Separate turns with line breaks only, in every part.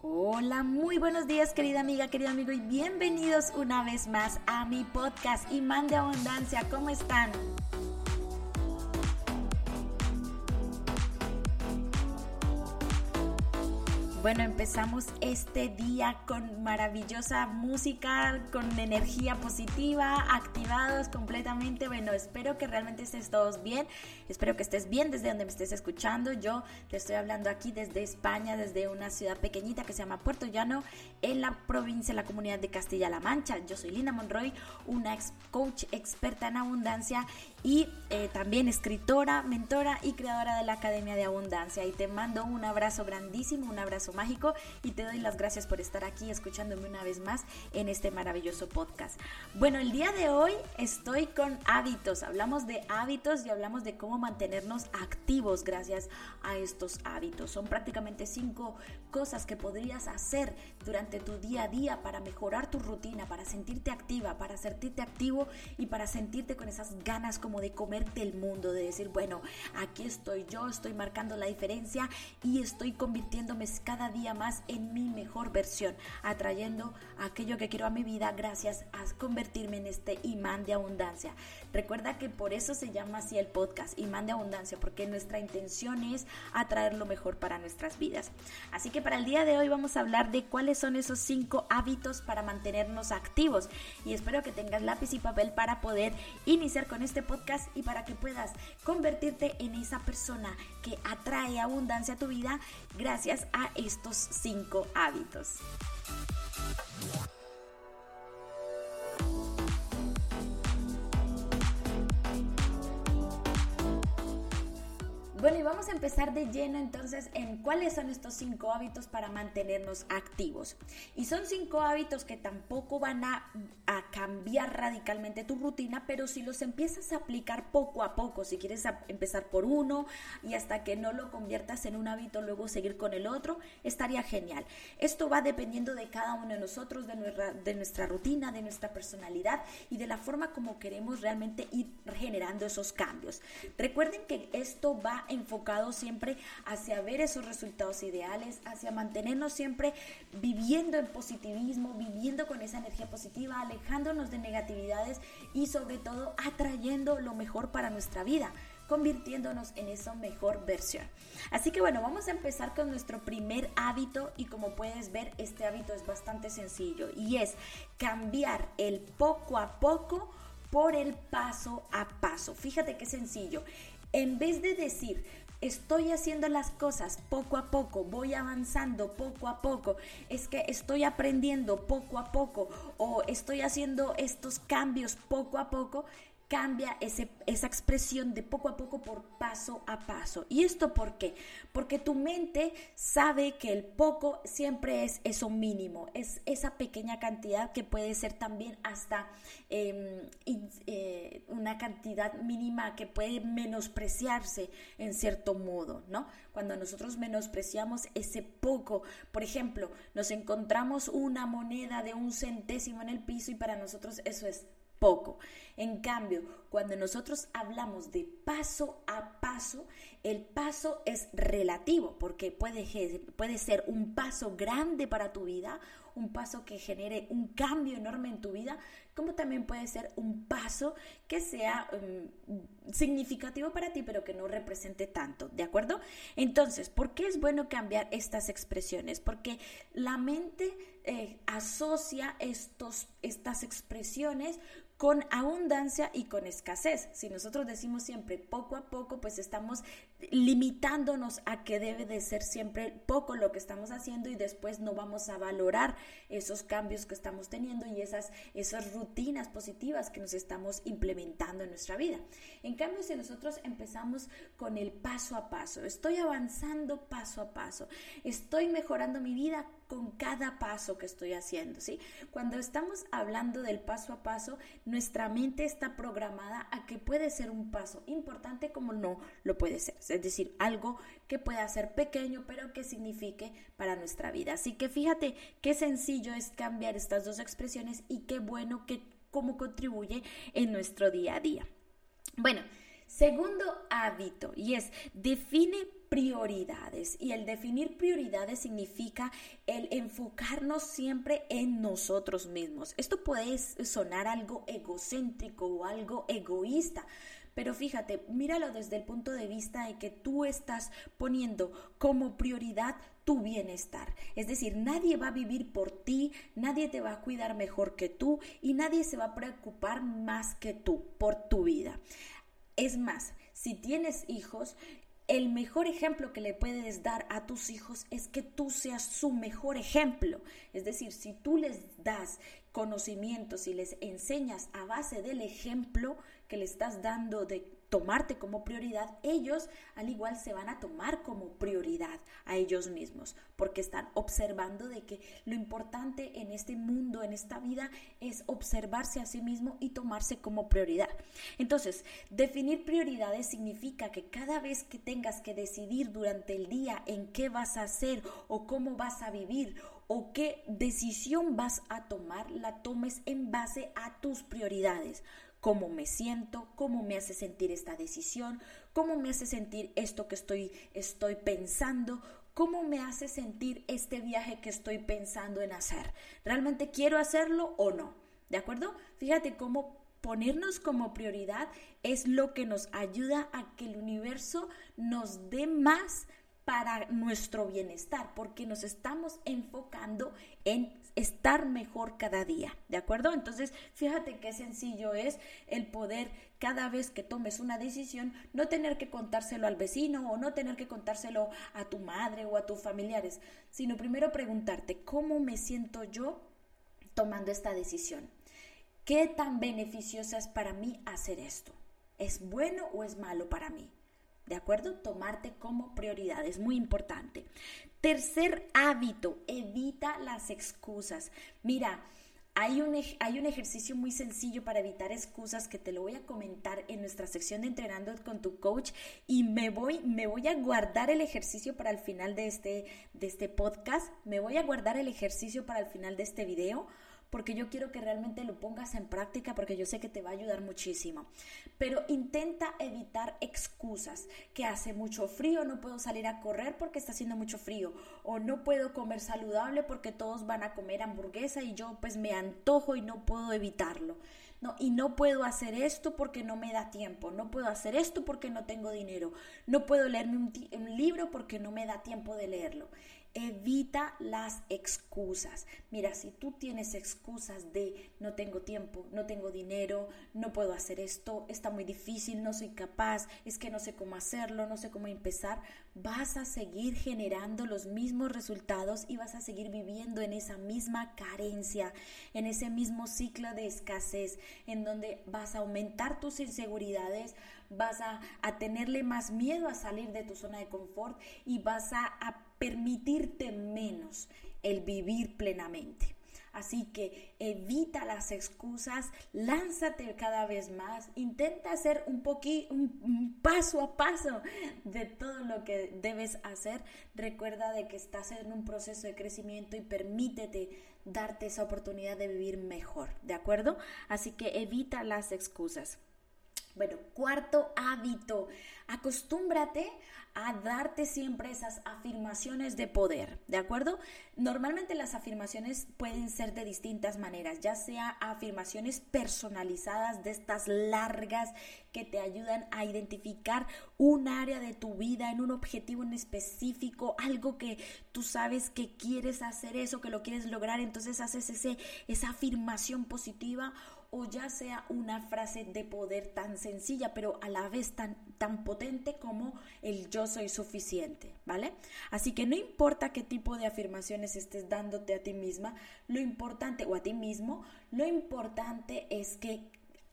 Hola, muy buenos días querida amiga, querido amigo y bienvenidos una vez más a mi podcast Imán de Abundancia. ¿Cómo están? Bueno, empezamos este día con maravillosa música, con energía positiva, activados completamente. Bueno, espero que realmente estés todos bien. Espero que estés bien desde donde me estés escuchando. Yo te estoy hablando aquí desde España, desde una ciudad pequeñita que se llama Puerto Llano, en la provincia, en la comunidad de Castilla-La Mancha. Yo soy Lina Monroy, una ex coach experta en abundancia y eh, también escritora, mentora y creadora de la Academia de Abundancia. Y te mando un abrazo grandísimo, un abrazo mágico y te doy las gracias por estar aquí escuchándome una vez más en este maravilloso podcast. Bueno, el día de hoy estoy con hábitos. Hablamos de hábitos y hablamos de cómo mantenernos activos gracias a estos hábitos. Son prácticamente cinco cosas que podrías hacer durante tu día a día para mejorar tu rutina, para sentirte activa, para sentirte activo y para sentirte con esas ganas como de comerte el mundo, de decir, bueno, aquí estoy yo, estoy marcando la diferencia y estoy convirtiéndome cada día más en mi mejor versión, atrayendo aquello que quiero a mi vida gracias a convertirme en este imán de abundancia. Recuerda que por eso se llama así el podcast, imán de abundancia, porque nuestra intención es atraer lo mejor para nuestras vidas. Así que para el día de hoy vamos a hablar de cuáles son esos cinco hábitos para mantenernos activos y espero que tengas lápiz y papel para poder iniciar con este podcast y para que puedas convertirte en esa persona que atrae abundancia a tu vida gracias a esto estos cinco hábitos. Bueno, y vamos a empezar de lleno entonces en cuáles son estos cinco hábitos para mantenernos activos. Y son cinco hábitos que tampoco van a, cambiar radicalmente tu rutina, pero si los empiezas a aplicar poco a poco, si quieres empezar por uno y hasta que no lo conviertas en un hábito, luego seguir con el otro, estaría genial. Esto va dependiendo de cada uno de nosotros, de nuestra, de nuestra rutina, de nuestra personalidad y de la forma como queremos realmente ir generando esos cambios. Recuerden que esto va enfocado siempre hacia ver esos resultados ideales, hacia mantenernos siempre viviendo en positivismo, viviendo con esa energía positiva, alejándonos de negatividades y sobre todo atrayendo lo mejor para nuestra vida convirtiéndonos en esa mejor versión. Así que bueno, vamos a empezar con nuestro primer hábito y como puedes ver, este hábito es bastante sencillo y es cambiar el poco a poco por el paso a paso. Fíjate qué sencillo. En vez de decir, estoy haciendo las cosas poco a poco, voy avanzando poco a poco, es que estoy aprendiendo poco a poco o estoy haciendo estos cambios poco a poco, cambia ese, esa expresión de poco a poco por paso a paso. ¿Y esto por qué? Porque tu mente sabe que el poco siempre es eso mínimo, es esa pequeña cantidad que puede ser también hasta em, eh, una cantidad mínima que puede menospreciarse en cierto modo, ¿no? Cuando nosotros menospreciamos ese poco, por ejemplo, nos encontramos una moneda de un centésimo en el piso y para nosotros eso es poco. En cambio, cuando nosotros hablamos de paso a paso, el paso es relativo porque puede, puede ser un paso grande para tu vida, un paso que genere un cambio enorme en tu vida, como también puede ser un paso que sea mm, significativo para ti, pero que no represente tanto, ¿de acuerdo? Entonces, ¿por qué es bueno cambiar estas expresiones? Porque la mente eh, asocia estos, estas expresiones con abundancia y con escasez. Si nosotros decimos siempre poco a poco, pues estamos limitándonos a que debe de ser siempre poco lo que estamos haciendo y después no vamos a valorar esos cambios que estamos teniendo y esas, esas rutinas positivas que nos estamos implementando en nuestra vida. En cambio, si nosotros empezamos con el paso a paso, estoy avanzando paso a paso, estoy mejorando mi vida con cada paso que estoy haciendo, ¿sí? Cuando estamos hablando del paso a paso, nuestra mente está programada a que puede ser un paso importante como no lo puede ser, es decir, algo que pueda ser pequeño pero que signifique para nuestra vida. Así que fíjate qué sencillo es cambiar estas dos expresiones y qué bueno que cómo contribuye en nuestro día a día. Bueno, segundo hábito y es define prioridades y el definir prioridades significa el enfocarnos siempre en nosotros mismos. Esto puede sonar algo egocéntrico o algo egoísta, pero fíjate, míralo desde el punto de vista de que tú estás poniendo como prioridad tu bienestar. Es decir, nadie va a vivir por ti, nadie te va a cuidar mejor que tú y nadie se va a preocupar más que tú por tu vida. Es más, si tienes hijos, el mejor ejemplo que le puedes dar a tus hijos es que tú seas su mejor ejemplo. Es decir, si tú les das conocimientos y les enseñas a base del ejemplo que le estás dando de tomarte como prioridad, ellos al igual se van a tomar como prioridad a ellos mismos, porque están observando de que lo importante en este mundo, en esta vida, es observarse a sí mismo y tomarse como prioridad. Entonces, definir prioridades significa que cada vez que tengas que decidir durante el día en qué vas a hacer o cómo vas a vivir o qué decisión vas a tomar, la tomes en base a tus prioridades cómo me siento, cómo me hace sentir esta decisión, cómo me hace sentir esto que estoy, estoy pensando, cómo me hace sentir este viaje que estoy pensando en hacer. ¿Realmente quiero hacerlo o no? ¿De acuerdo? Fíjate cómo ponernos como prioridad es lo que nos ayuda a que el universo nos dé más para nuestro bienestar, porque nos estamos enfocando en estar mejor cada día, ¿de acuerdo? Entonces, fíjate qué sencillo es el poder cada vez que tomes una decisión, no tener que contárselo al vecino o no tener que contárselo a tu madre o a tus familiares, sino primero preguntarte, ¿cómo me siento yo tomando esta decisión? ¿Qué tan beneficiosa es para mí hacer esto? ¿Es bueno o es malo para mí? ¿De acuerdo? Tomarte como prioridad es muy importante. Tercer hábito, evita las excusas. Mira, hay un, hay un, ejercicio muy sencillo para evitar excusas que te lo voy a comentar en nuestra sección de entrenando con tu coach y me voy, me voy a guardar el ejercicio para el final de este, de este podcast, me voy a guardar el ejercicio para el final de este video porque yo quiero que realmente lo pongas en práctica porque yo sé que te va a ayudar muchísimo. Pero intenta evitar excusas, que hace mucho frío, no puedo salir a correr porque está haciendo mucho frío, o no puedo comer saludable porque todos van a comer hamburguesa y yo pues me antojo y no puedo evitarlo. No, y no puedo hacer esto porque no me da tiempo, no puedo hacer esto porque no tengo dinero, no puedo leerme un, un libro porque no me da tiempo de leerlo. Evita las excusas. Mira, si tú tienes excusas de no tengo tiempo, no tengo dinero, no puedo hacer esto, está muy difícil, no soy capaz, es que no sé cómo hacerlo, no sé cómo empezar, vas a seguir generando los mismos resultados y vas a seguir viviendo en esa misma carencia, en ese mismo ciclo de escasez, en donde vas a aumentar tus inseguridades, vas a, tenerle más miedo a salir de tu zona de confort y vas a, a permitirte menos el vivir plenamente. Así que evita las excusas, lánzate cada vez más, intenta hacer un poquito, un, paso a paso de todo lo que debes hacer. Recuerda de que estás en un proceso de crecimiento y permítete darte esa oportunidad de vivir mejor, ¿de acuerdo? Así que evita las excusas. Bueno, cuarto hábito, acostúmbrate a darte siempre esas afirmaciones de poder, ¿de acuerdo? Normalmente las afirmaciones pueden ser de distintas maneras, ya sea afirmaciones personalizadas de estas largas que te ayudan a identificar un área de tu vida en un objetivo en específico, algo que tú sabes que quieres hacer eso, que lo quieres lograr, entonces haces ese, esa afirmación positiva o ya sea una frase de poder tan sencilla, pero a la vez tan, tan potente como el yo soy suficiente, ¿vale? Así que no importa qué tipo de afirmaciones estés dándote a ti misma, lo importante, o a ti mismo, lo importante es que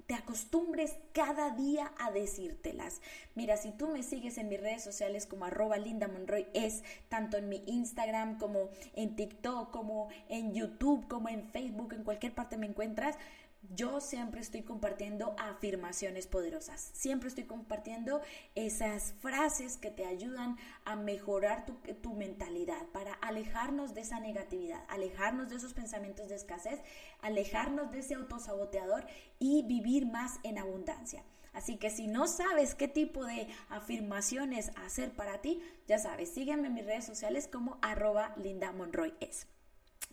te acostumbres cada día a decírtelas. Mira, si tú me sigues en mis redes sociales como arroba Linda Monroy, es tanto en mi Instagram como en TikTok, como en YouTube, como en Facebook, en cualquier parte me encuentras, yo siempre estoy compartiendo afirmaciones poderosas, siempre estoy compartiendo esas frases que te ayudan a mejorar tu, tu, mentalidad, para alejarnos de esa negatividad, alejarnos de esos pensamientos de escasez, alejarnos de ese autosaboteador y vivir más en abundancia. Así que si no sabes qué tipo de afirmaciones hacer para ti, ya sabes, sígueme en mis redes sociales como arroba Linda Monroy es.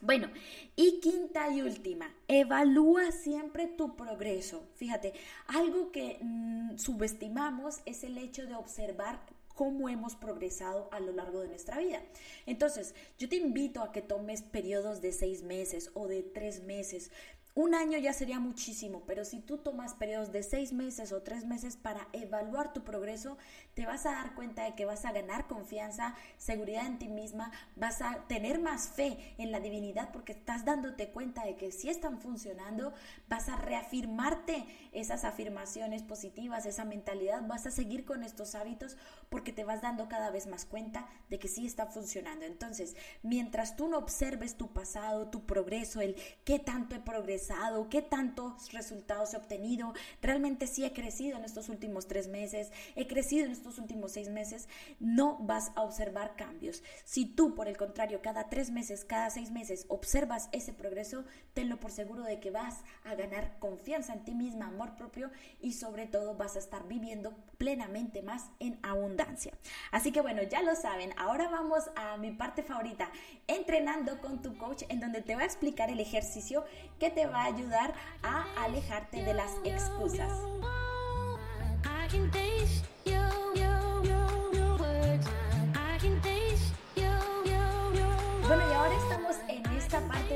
Bueno, y quinta y última, evalúa siempre tu progreso. Fíjate, algo que mm, subestimamos es el hecho de observar cómo hemos progresado a lo largo de nuestra vida. Entonces, yo te invito a que tomes periodos de seis meses o de tres meses un año ya sería muchísimo, pero si tú tomas periodos de seis meses o tres meses para evaluar tu progreso, te vas a dar cuenta de que vas a ganar confianza, seguridad en ti misma, vas a tener más fe en la divinidad porque estás dándote cuenta de que si están funcionando, vas a reafirmarte esas afirmaciones positivas, esa mentalidad, vas a seguir con estos hábitos porque te vas dando cada vez más cuenta de que sí está funcionando. Entonces, mientras tú no observes tu pasado, tu progreso, el qué tanto he progresado, qué tantos resultados he obtenido, realmente sí he crecido en estos últimos tres meses, he crecido en estos últimos seis meses, no vas a observar cambios. Si tú, por el contrario, cada tres meses, cada seis meses observas ese progreso, tenlo por seguro de que vas a ganar confianza en ti misma, amor propio y sobre todo vas a estar viviendo plenamente más en abundancia. Así que bueno, ya lo saben, ahora vamos a mi parte favorita, entrenando con tu coach, en donde te va a explicar el ejercicio que te va a ayudar a alejarte de las excusas.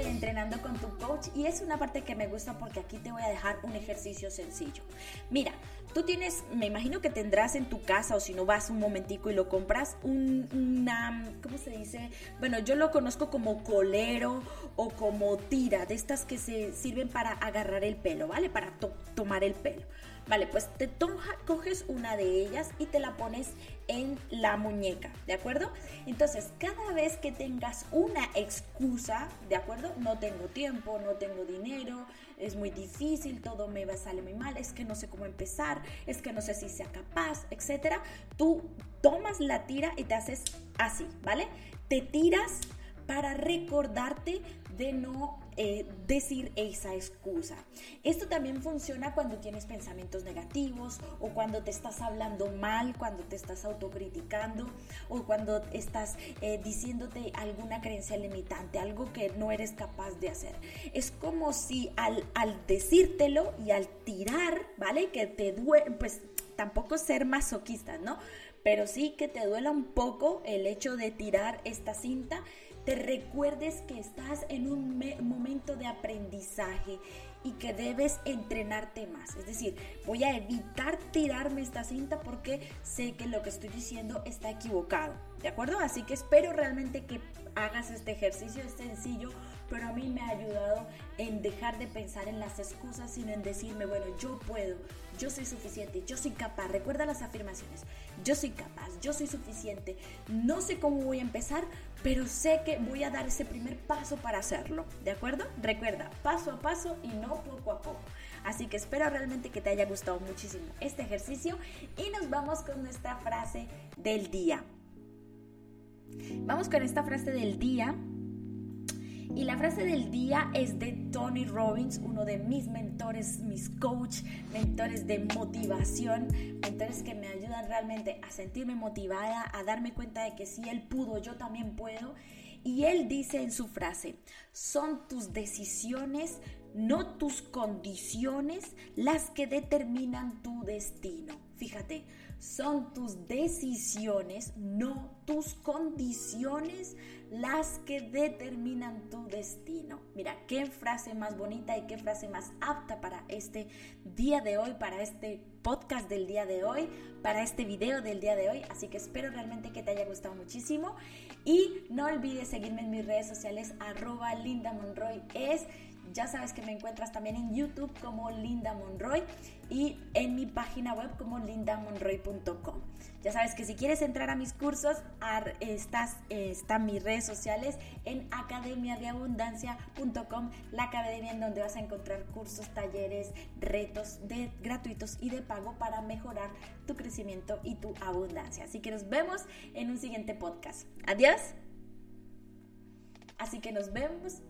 Entrenando con tu coach y es una parte que me gusta porque aquí te voy a dejar un ejercicio sencillo. Mira, tú tienes, me imagino que tendrás en tu casa o si no vas un momentico y lo compras, un, una, ¿cómo se dice? Bueno, yo lo conozco como colero o como tira, de estas que se sirven para agarrar el pelo, ¿vale? Para tomar el pelo. Vale, pues te coges una de ellas y te la pones en la muñeca, ¿de acuerdo? Entonces, cada vez que tengas una excusa, ¿de acuerdo? No tengo tiempo, no tengo dinero, es muy difícil, todo me va a salir muy mal, es que no sé cómo empezar, es que no sé si sea capaz, etcétera, tú tomas la tira y te haces así, ¿vale? Te tiras para recordarte de no eh, decir esa excusa. Esto también funciona cuando tienes pensamientos negativos o cuando te estás hablando mal, cuando te estás autocriticando o cuando estás eh, diciéndote alguna creencia limitante, algo que no eres capaz de hacer. Es como si al, al decírtelo y al tirar, ¿vale? Que te duele, pues tampoco ser masoquista, ¿no? Pero sí que te duela un poco el hecho de tirar esta cinta te recuerdes que estás en un momento de aprendizaje y que debes entrenarte más. Es decir, voy a evitar tirarme esta cinta porque sé que lo que estoy diciendo está equivocado. ¿De acuerdo? Así que espero realmente que hagas este ejercicio. Es sencillo, pero a mí me ha ayudado en dejar de pensar en las excusas, sino en decirme, bueno, yo puedo, yo soy suficiente, yo soy capaz. Recuerda las afirmaciones. Yo soy capaz, yo soy suficiente. No sé cómo voy a empezar, pero sé que voy a dar ese primer paso para hacerlo. ¿De acuerdo? Recuerda, paso a paso y no poco a poco. Así que espero realmente que te haya gustado muchísimo este ejercicio y nos vamos con nuestra frase del día. Vamos con esta frase del día y la frase del día es de Tony Robbins, uno de mis mentores, mis coach, mentores de motivación, mentores que me ayudan realmente a sentirme motivada, a darme cuenta de que si él pudo, yo también puedo. Y él dice en su frase, son tus decisiones, no tus condiciones, las que determinan tu destino. Fíjate, son tus decisiones, no tus condiciones las que determinan tu destino. Mira, qué frase más bonita y qué frase más apta para este día de hoy, para este podcast del día de hoy, para este video del día de hoy. Así que espero realmente que te haya gustado muchísimo. Y no olvides seguirme en mis redes sociales, arroba Linda Monroy Ya sabes que me encuentras también en YouTube como Linda Monroy y en mi página web como lindamonroy.com. Ya sabes que si quieres entrar a mis cursos, están mis redes sociales en academiadeabundancia.com, la academia en donde vas a encontrar cursos, talleres, retos de, gratuitos y de pago para mejorar tu crecimiento y tu abundancia. Así que nos vemos en un siguiente podcast. Adiós. Así que nos vemos